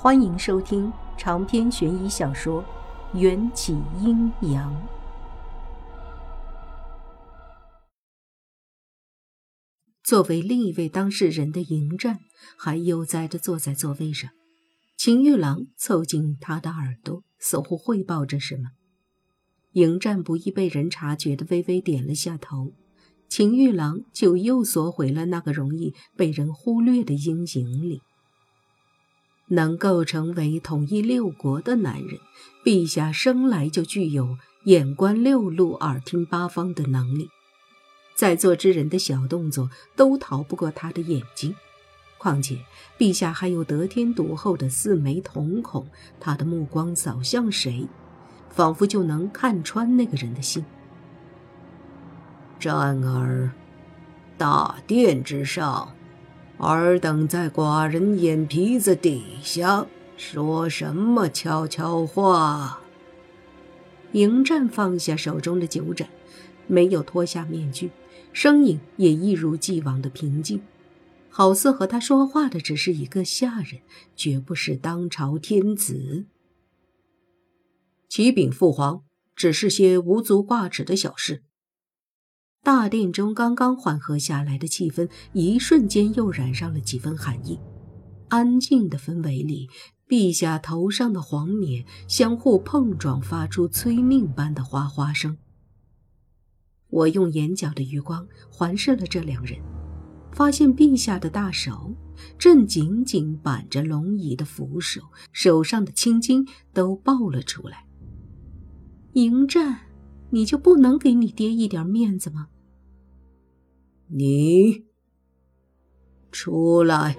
欢迎收听长篇悬疑小说《缘起阴阳》。作为另一位当事人的迎战还悠哉地坐在座位上，秦玉郎凑近他的耳朵，似乎汇报着什么。迎战不易被人察觉的微微点了下头，秦玉郎就又缩回了那个容易被人忽略的阴影里。能够成为统一六国的男人，陛下生来就具有眼观六路、耳听八方的能力。在座之人的小动作都逃不过他的眼睛。况且，陛下还有得天独厚的四枚瞳孔，他的目光扫向谁，仿佛就能看穿那个人的心。战儿，大殿之上。尔等在寡人眼皮子底下说什么悄悄话？迎战放下手中的酒盏，没有脱下面具，声音也一如既往的平静，好似和他说话的只是一个下人，绝不是当朝天子。启禀父皇，只是些无足挂齿的小事。大殿中刚刚缓和下来的气氛，一瞬间又染上了几分寒意。安静的氛围里，陛下头上的黄冕相互碰撞，发出催命般的哗哗声。我用眼角的余光环视了这两人，发现陛下的大手正紧紧扳着龙椅的扶手，手上的青筋都爆了出来。迎战，你就不能给你爹一点面子吗？你出来！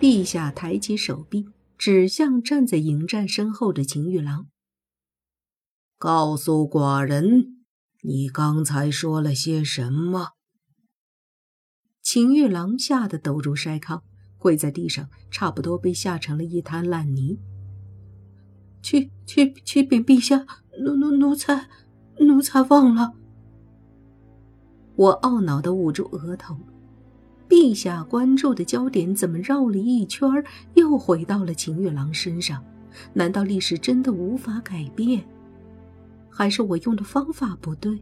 陛下抬起手臂，指向站在迎战身后的秦玉郎，告诉寡人，你刚才说了些什么？秦玉郎吓得抖如筛糠，跪在地上，差不多被吓成了一滩烂泥。去去去禀陛下，奴奴奴才奴才忘了。我懊恼的捂住额头，陛下关注的焦点怎么绕了一圈又回到了秦月郎身上？难道历史真的无法改变，还是我用的方法不对？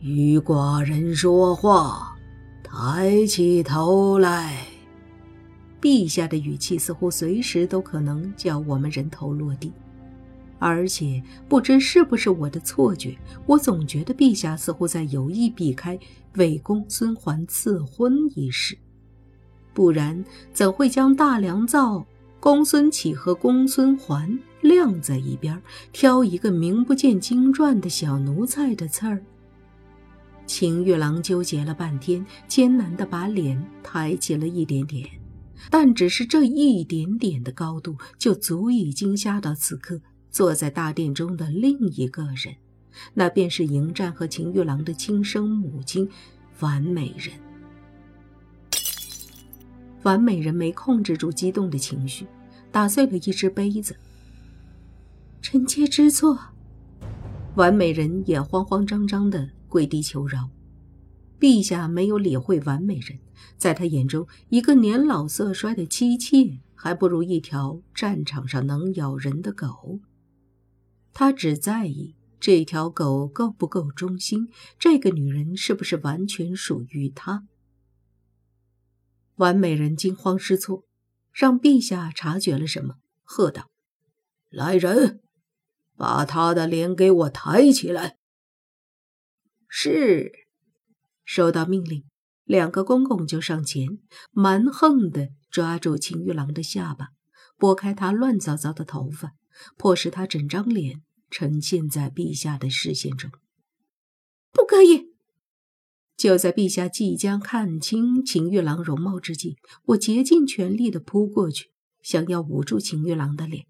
与寡人说话，抬起头来。陛下的语气似乎随时都可能叫我们人头落地。而且不知是不是我的错觉，我总觉得陛下似乎在有意避开为公孙环赐婚一事，不然怎会将大良造、公孙启和公孙环晾在一边，挑一个名不见经传的小奴才的刺儿？秦玉郎纠结了半天，艰难地把脸抬起了一点点，但只是这一点点的高度，就足以惊吓到此刻。坐在大殿中的另一个人，那便是迎战和秦玉郎的亲生母亲，完美人。完美人没控制住激动的情绪，打碎了一只杯子。臣妾知错。完美人也慌慌张张的跪地求饶。陛下没有理会完美人，在他眼中，一个年老色衰的妻妾，还不如一条战场上能咬人的狗。他只在意这条狗够不够忠心，这个女人是不是完全属于他。完美人惊慌失措，让陛下察觉了什么，喝道：“来人，把他的脸给我抬起来。”是，收到命令，两个公公就上前，蛮横地抓住秦玉郎的下巴，拨开他乱糟糟的头发，迫使他整张脸。呈现在陛下的视线中，不可以！就在陛下即将看清秦玉郎容貌之际，我竭尽全力的扑过去，想要捂住秦玉郎的脸。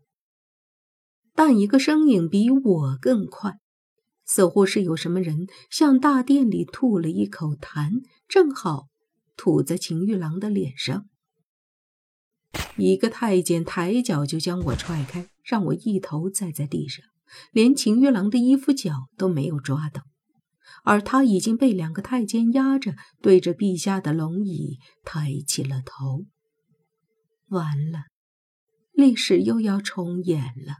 但一个身影比我更快，似乎是有什么人向大殿里吐了一口痰，正好吐在秦玉郎的脸上。一个太监抬脚就将我踹开，让我一头栽在地上。连秦月郎的衣服角都没有抓到，而他已经被两个太监压着，对着陛下的龙椅抬起了头。完了，历史又要重演了。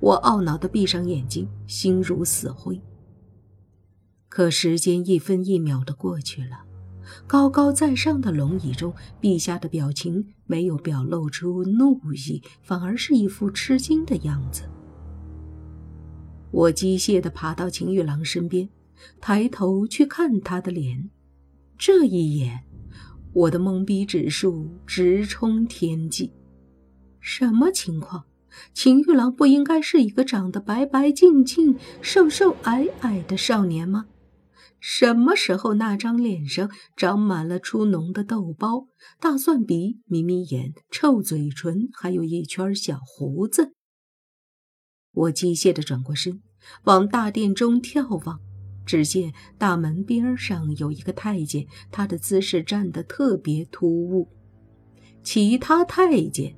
我懊恼地闭上眼睛，心如死灰。可时间一分一秒地过去了，高高在上的龙椅中，陛下的表情没有表露出怒意，反而是一副吃惊的样子。我机械地爬到秦玉郎身边，抬头去看他的脸，这一眼，我的懵逼指数直冲天际。什么情况？秦玉郎不应该是一个长得白白净净、瘦瘦矮矮的少年吗？什么时候那张脸上长满了出脓的痘包、大蒜鼻、眯眯眼、臭嘴唇，还有一圈小胡子？我机械地转过身，往大殿中眺望，只见大门边上有一个太监，他的姿势站得特别突兀，其他太监。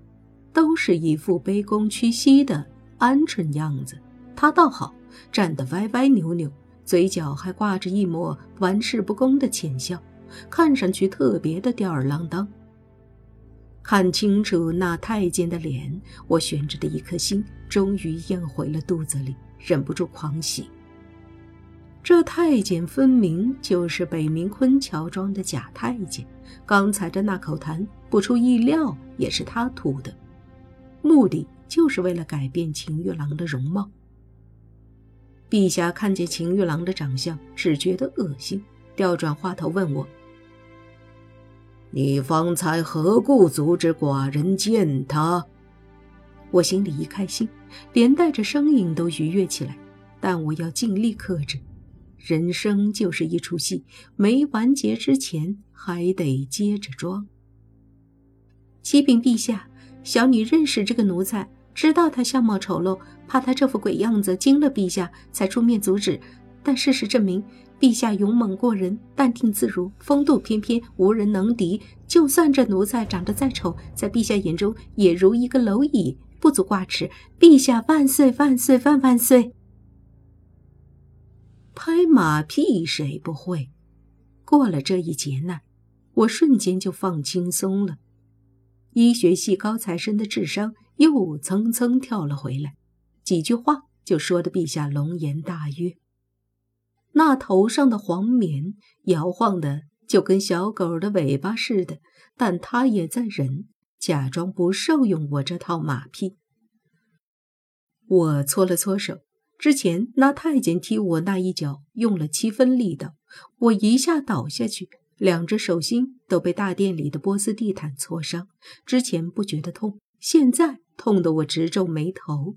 都是一副卑躬屈膝的鹌鹑样子，他倒好，站得歪歪扭扭，嘴角还挂着一抹玩世不恭的浅笑，看上去特别的吊儿郎当。看清楚那太监的脸，我悬着的一颗心终于咽回了肚子里，忍不住狂喜。这太监分明就是北冥坤乔庄的假太监，刚才的那口痰，不出意料也是他吐的。目的就是为了改变秦玉郎的容貌。陛下看见秦玉郎的长相，只觉得恶心，调转话头问我：“你方才何故阻止寡人见他？”我心里一开心，连带着声音都愉悦起来。但我要尽力克制，人生就是一出戏，没完结之前还得接着装。启禀陛下。小女认识这个奴才，知道他相貌丑陋，怕他这副鬼样子惊了陛下，才出面阻止。但事实证明，陛下勇猛过人，淡定自如，风度翩翩，无人能敌。就算这奴才长得再丑，在陛下眼中也如一个蝼蚁，不足挂齿。陛下万岁万岁万万岁！拍马屁谁不会？过了这一劫难，我瞬间就放轻松了。医学系高材生的智商又蹭蹭跳了回来，几句话就说的陛下龙颜大悦。那头上的黄棉摇晃的就跟小狗的尾巴似的，但他也在忍，假装不受用我这套马屁。我搓了搓手，之前那太监踢我那一脚用了七分力道，我一下倒下去。两只手心都被大殿里的波斯地毯挫伤，之前不觉得痛，现在痛得我直皱眉头。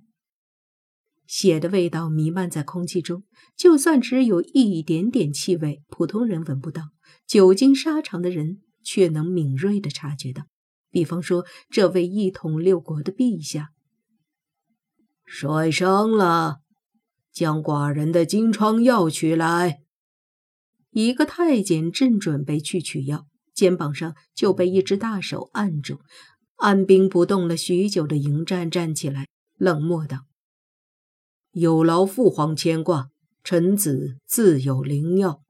血的味道弥漫在空气中，就算只有一点点气味，普通人闻不到，久经沙场的人却能敏锐地察觉到。比方说，这位一统六国的陛下，摔伤了，将寡人的金疮药取来。一个太监正准备去取药，肩膀上就被一只大手按住。按兵不动了许久的迎战站起来，冷漠道：“有劳父皇牵挂，臣子自有灵药。”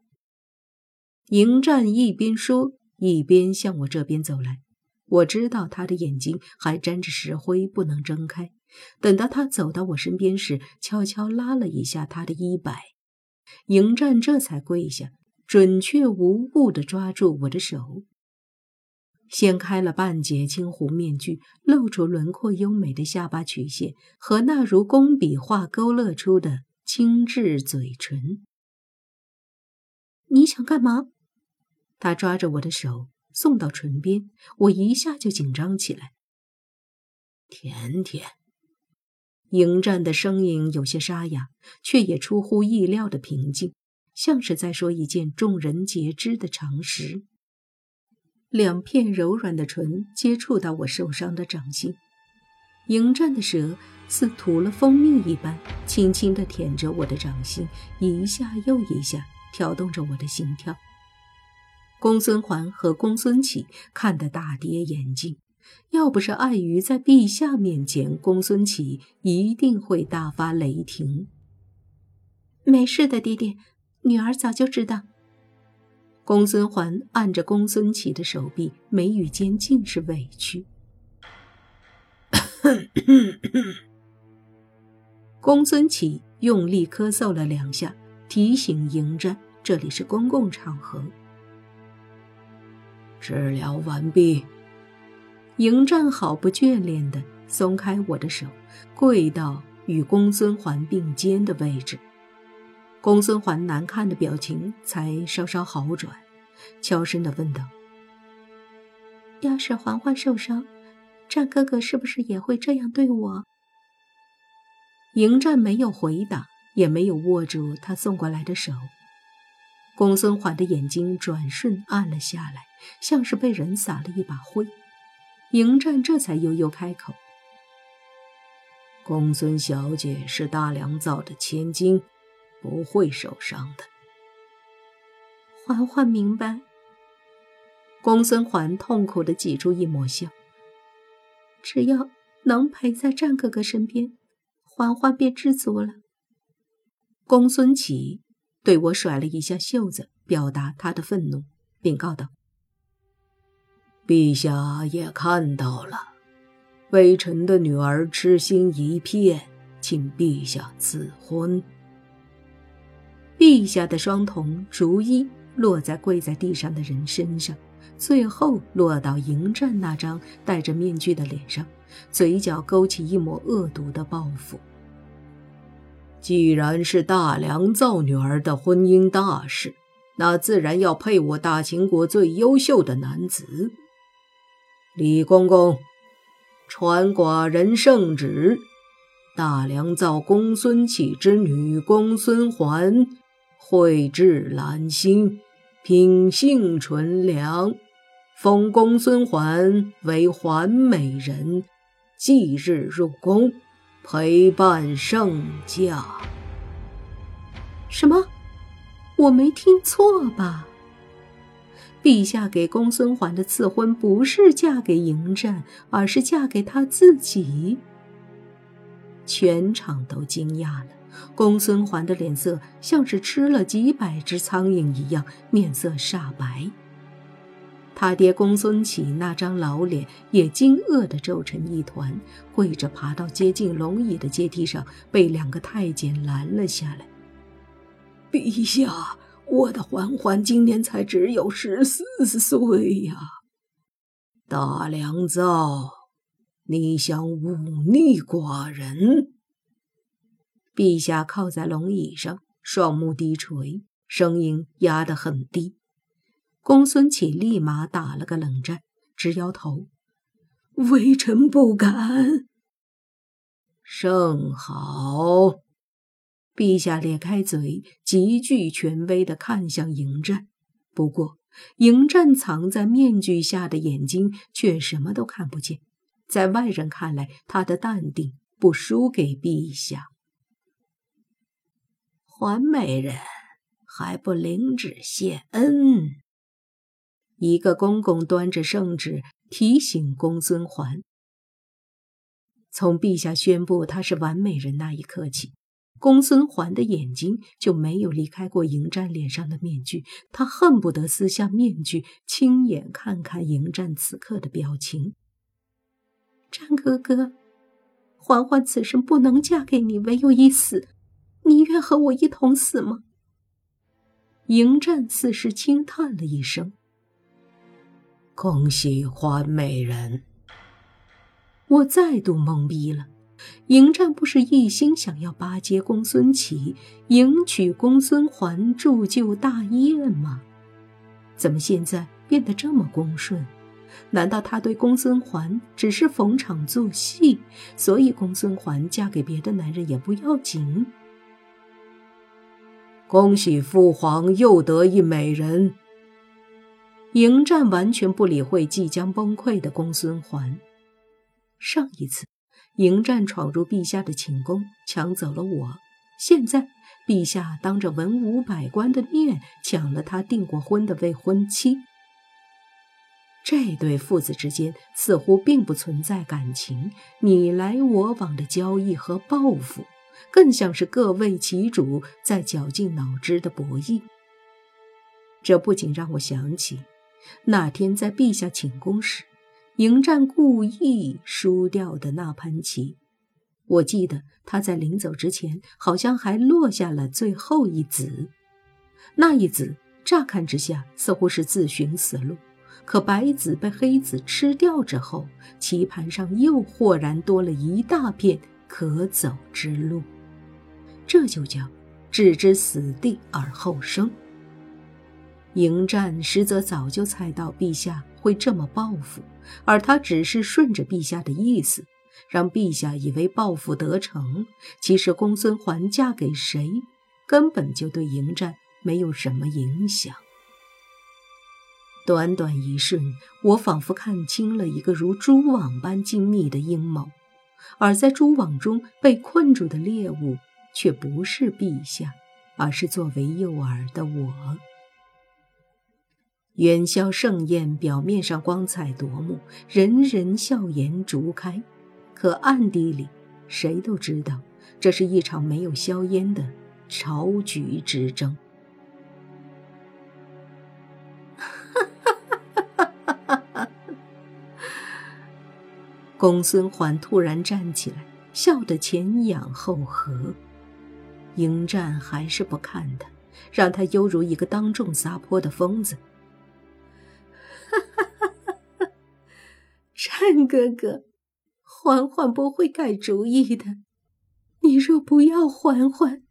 迎战一边说，一边向我这边走来。我知道他的眼睛还沾着石灰，不能睁开。等到他走到我身边时，悄悄拉了一下他的衣摆，迎战这才跪下。准确无误地抓住我的手，掀开了半截青湖面具，露出轮廓优美的下巴曲线和那如工笔画勾勒出的精致嘴唇。你想干嘛？他抓着我的手送到唇边，我一下就紧张起来。甜甜，迎战的声音有些沙哑，却也出乎意料的平静。像是在说一件众人皆知的常识。两片柔软的唇接触到我受伤的掌心，迎战的蛇似涂了蜂蜜一般，轻轻地舔着我的掌心，一下又一下挑动着我的心跳。公孙环和公孙启看得大跌眼镜，要不是碍于在陛下面前，公孙启一定会大发雷霆。没事的，爹爹。女儿早就知道。公孙环按着公孙启的手臂，眉宇间尽是委屈。公孙启用力咳嗽了两下，提醒迎战：“这里是公共场合。”治疗完毕。迎战毫不眷恋地松开我的手，跪到与公孙环并肩的位置。公孙环难看的表情才稍稍好转，悄声地问道：“要是环环受伤，战哥哥是不是也会这样对我？”迎战没有回答，也没有握住他送过来的手。公孙环的眼睛转瞬暗了下来，像是被人撒了一把灰。迎战这才悠悠开口：“公孙小姐是大良造的千金，不会受伤的。”环环明白。公孙环痛苦的挤出一抹笑：“只要能陪在战哥哥身边，环环便知足了。”公孙启对我甩了一下袖子，表达他的愤怒，并告道。陛下也看到了，微臣的女儿痴心一片，请陛下赐婚。陛下的双瞳逐一落在跪在地上的人身上，最后落到迎战那张戴着面具的脸上，嘴角勾起一抹恶毒的报复。既然是大良造女儿的婚姻大事，那自然要配我大秦国最优秀的男子。李公公，传寡人圣旨：大良造公孙启之女公孙环，慧质兰心，品性纯良，封公孙环为环美人，即日入宫，陪伴圣驾。什么？我没听错吧？陛下给公孙环的赐婚不是嫁给迎战，而是嫁给他自己。全场都惊讶了，公孙环的脸色像是吃了几百只苍蝇一样，面色煞白。他爹公孙启那张老脸也惊愕的皱成一团，跪着爬到接近龙椅的阶梯上，被两个太监拦了下来。陛下。我的环环今年才只有十四岁呀！大良造，你想忤逆寡人？陛下靠在龙椅上，双目低垂，声音压得很低。公孙启立马打了个冷战，直摇头：“微臣不敢。”甚好。陛下咧开嘴，极具权威地看向迎战。不过，迎战藏在面具下的眼睛却什么都看不见。在外人看来，他的淡定不输给陛下。环美人还不领旨谢恩？一个公公端着圣旨提醒公孙环：从陛下宣布他是完美人那一刻起。公孙环的眼睛就没有离开过迎战脸上的面具，他恨不得撕下面具，亲眼看看迎战此刻的表情。战哥哥，环环此生不能嫁给你，唯有一死，你愿和我一同死吗？迎战似是轻叹了一声：“恭喜环美人。”我再度懵逼了。迎战不是一心想要巴结公孙启，迎娶公孙环，铸就大业吗？怎么现在变得这么恭顺？难道他对公孙环只是逢场作戏，所以公孙环嫁给别的男人也不要紧？恭喜父皇又得一美人！迎战完全不理会即将崩溃的公孙环。上一次。迎战闯入陛下的寝宫，抢走了我。现在，陛下当着文武百官的面抢了他订过婚的未婚妻。这对父子之间似乎并不存在感情，你来我往的交易和报复，更像是各为其主在绞尽脑汁的博弈。这不仅让我想起那天在陛下寝宫时。迎战故意输掉的那盘棋。我记得他在临走之前，好像还落下了最后一子。那一子乍看之下似乎是自寻死路，可白子被黑子吃掉之后，棋盘上又豁然多了一大片可走之路。这就叫置之死地而后生。迎战实则早就猜到陛下会这么报复，而他只是顺着陛下的意思，让陛下以为报复得逞。其实公孙环嫁给谁，根本就对迎战没有什么影响。短短一瞬，我仿佛看清了一个如蛛网般精密的阴谋，而在蛛网中被困住的猎物，却不是陛下，而是作为诱饵的我。元宵盛宴表面上光彩夺目，人人笑颜逐开，可暗地里谁都知道，这是一场没有硝烟的朝局之争。公孙环突然站起来，笑得前仰后合。迎战还是不看他，让他犹如一个当众撒泼的疯子。战哥哥，嬛嬛不会改主意的。你若不要嬛嬛，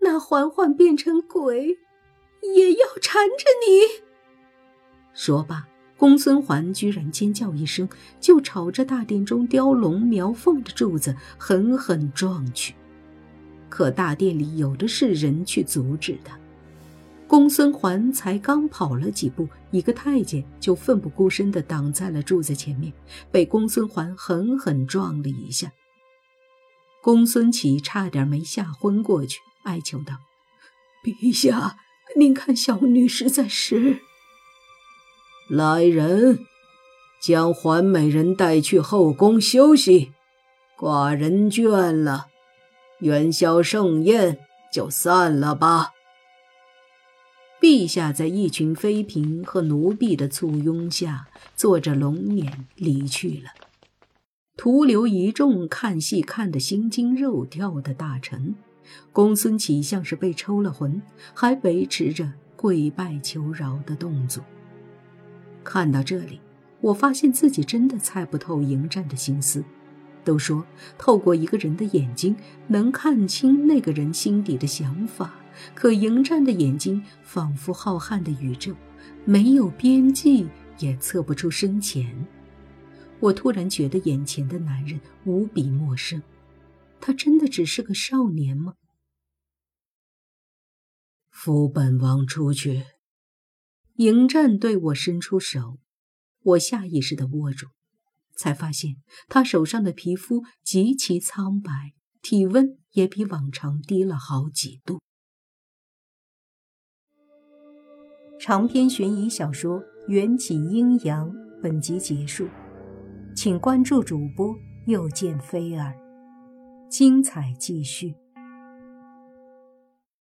那嬛嬛变成鬼，也要缠着你。说罢，公孙环居然尖叫一声，就朝着大殿中雕龙描凤的柱子狠狠撞去。可大殿里有的是人去阻止他。公孙环才刚跑了几步，一个太监就奋不顾身地挡在了柱子前面，被公孙环狠狠撞了一下。公孙启差点没吓昏过去，哀求道：“陛下，您看小女实在是……来人，将环美人带去后宫休息，寡人倦了，元宵盛宴就散了吧。”陛下在一群妃嫔和奴婢的簇拥下，坐着龙辇离去了，徒留一众看戏看得心惊肉跳的大臣。公孙启像是被抽了魂，还维持着跪拜求饶的动作。看到这里，我发现自己真的猜不透迎战的心思。都说透过一个人的眼睛能看清那个人心底的想法。可迎战的眼睛仿佛浩瀚的宇宙，没有边际，也测不出深浅。我突然觉得眼前的男人无比陌生，他真的只是个少年吗？扶本王出去。迎战对我伸出手，我下意识的握住，才发现他手上的皮肤极其苍白，体温也比往常低了好几度。长篇悬疑小说《缘起阴阳》本集结束，请关注主播，又见菲儿，精彩继续。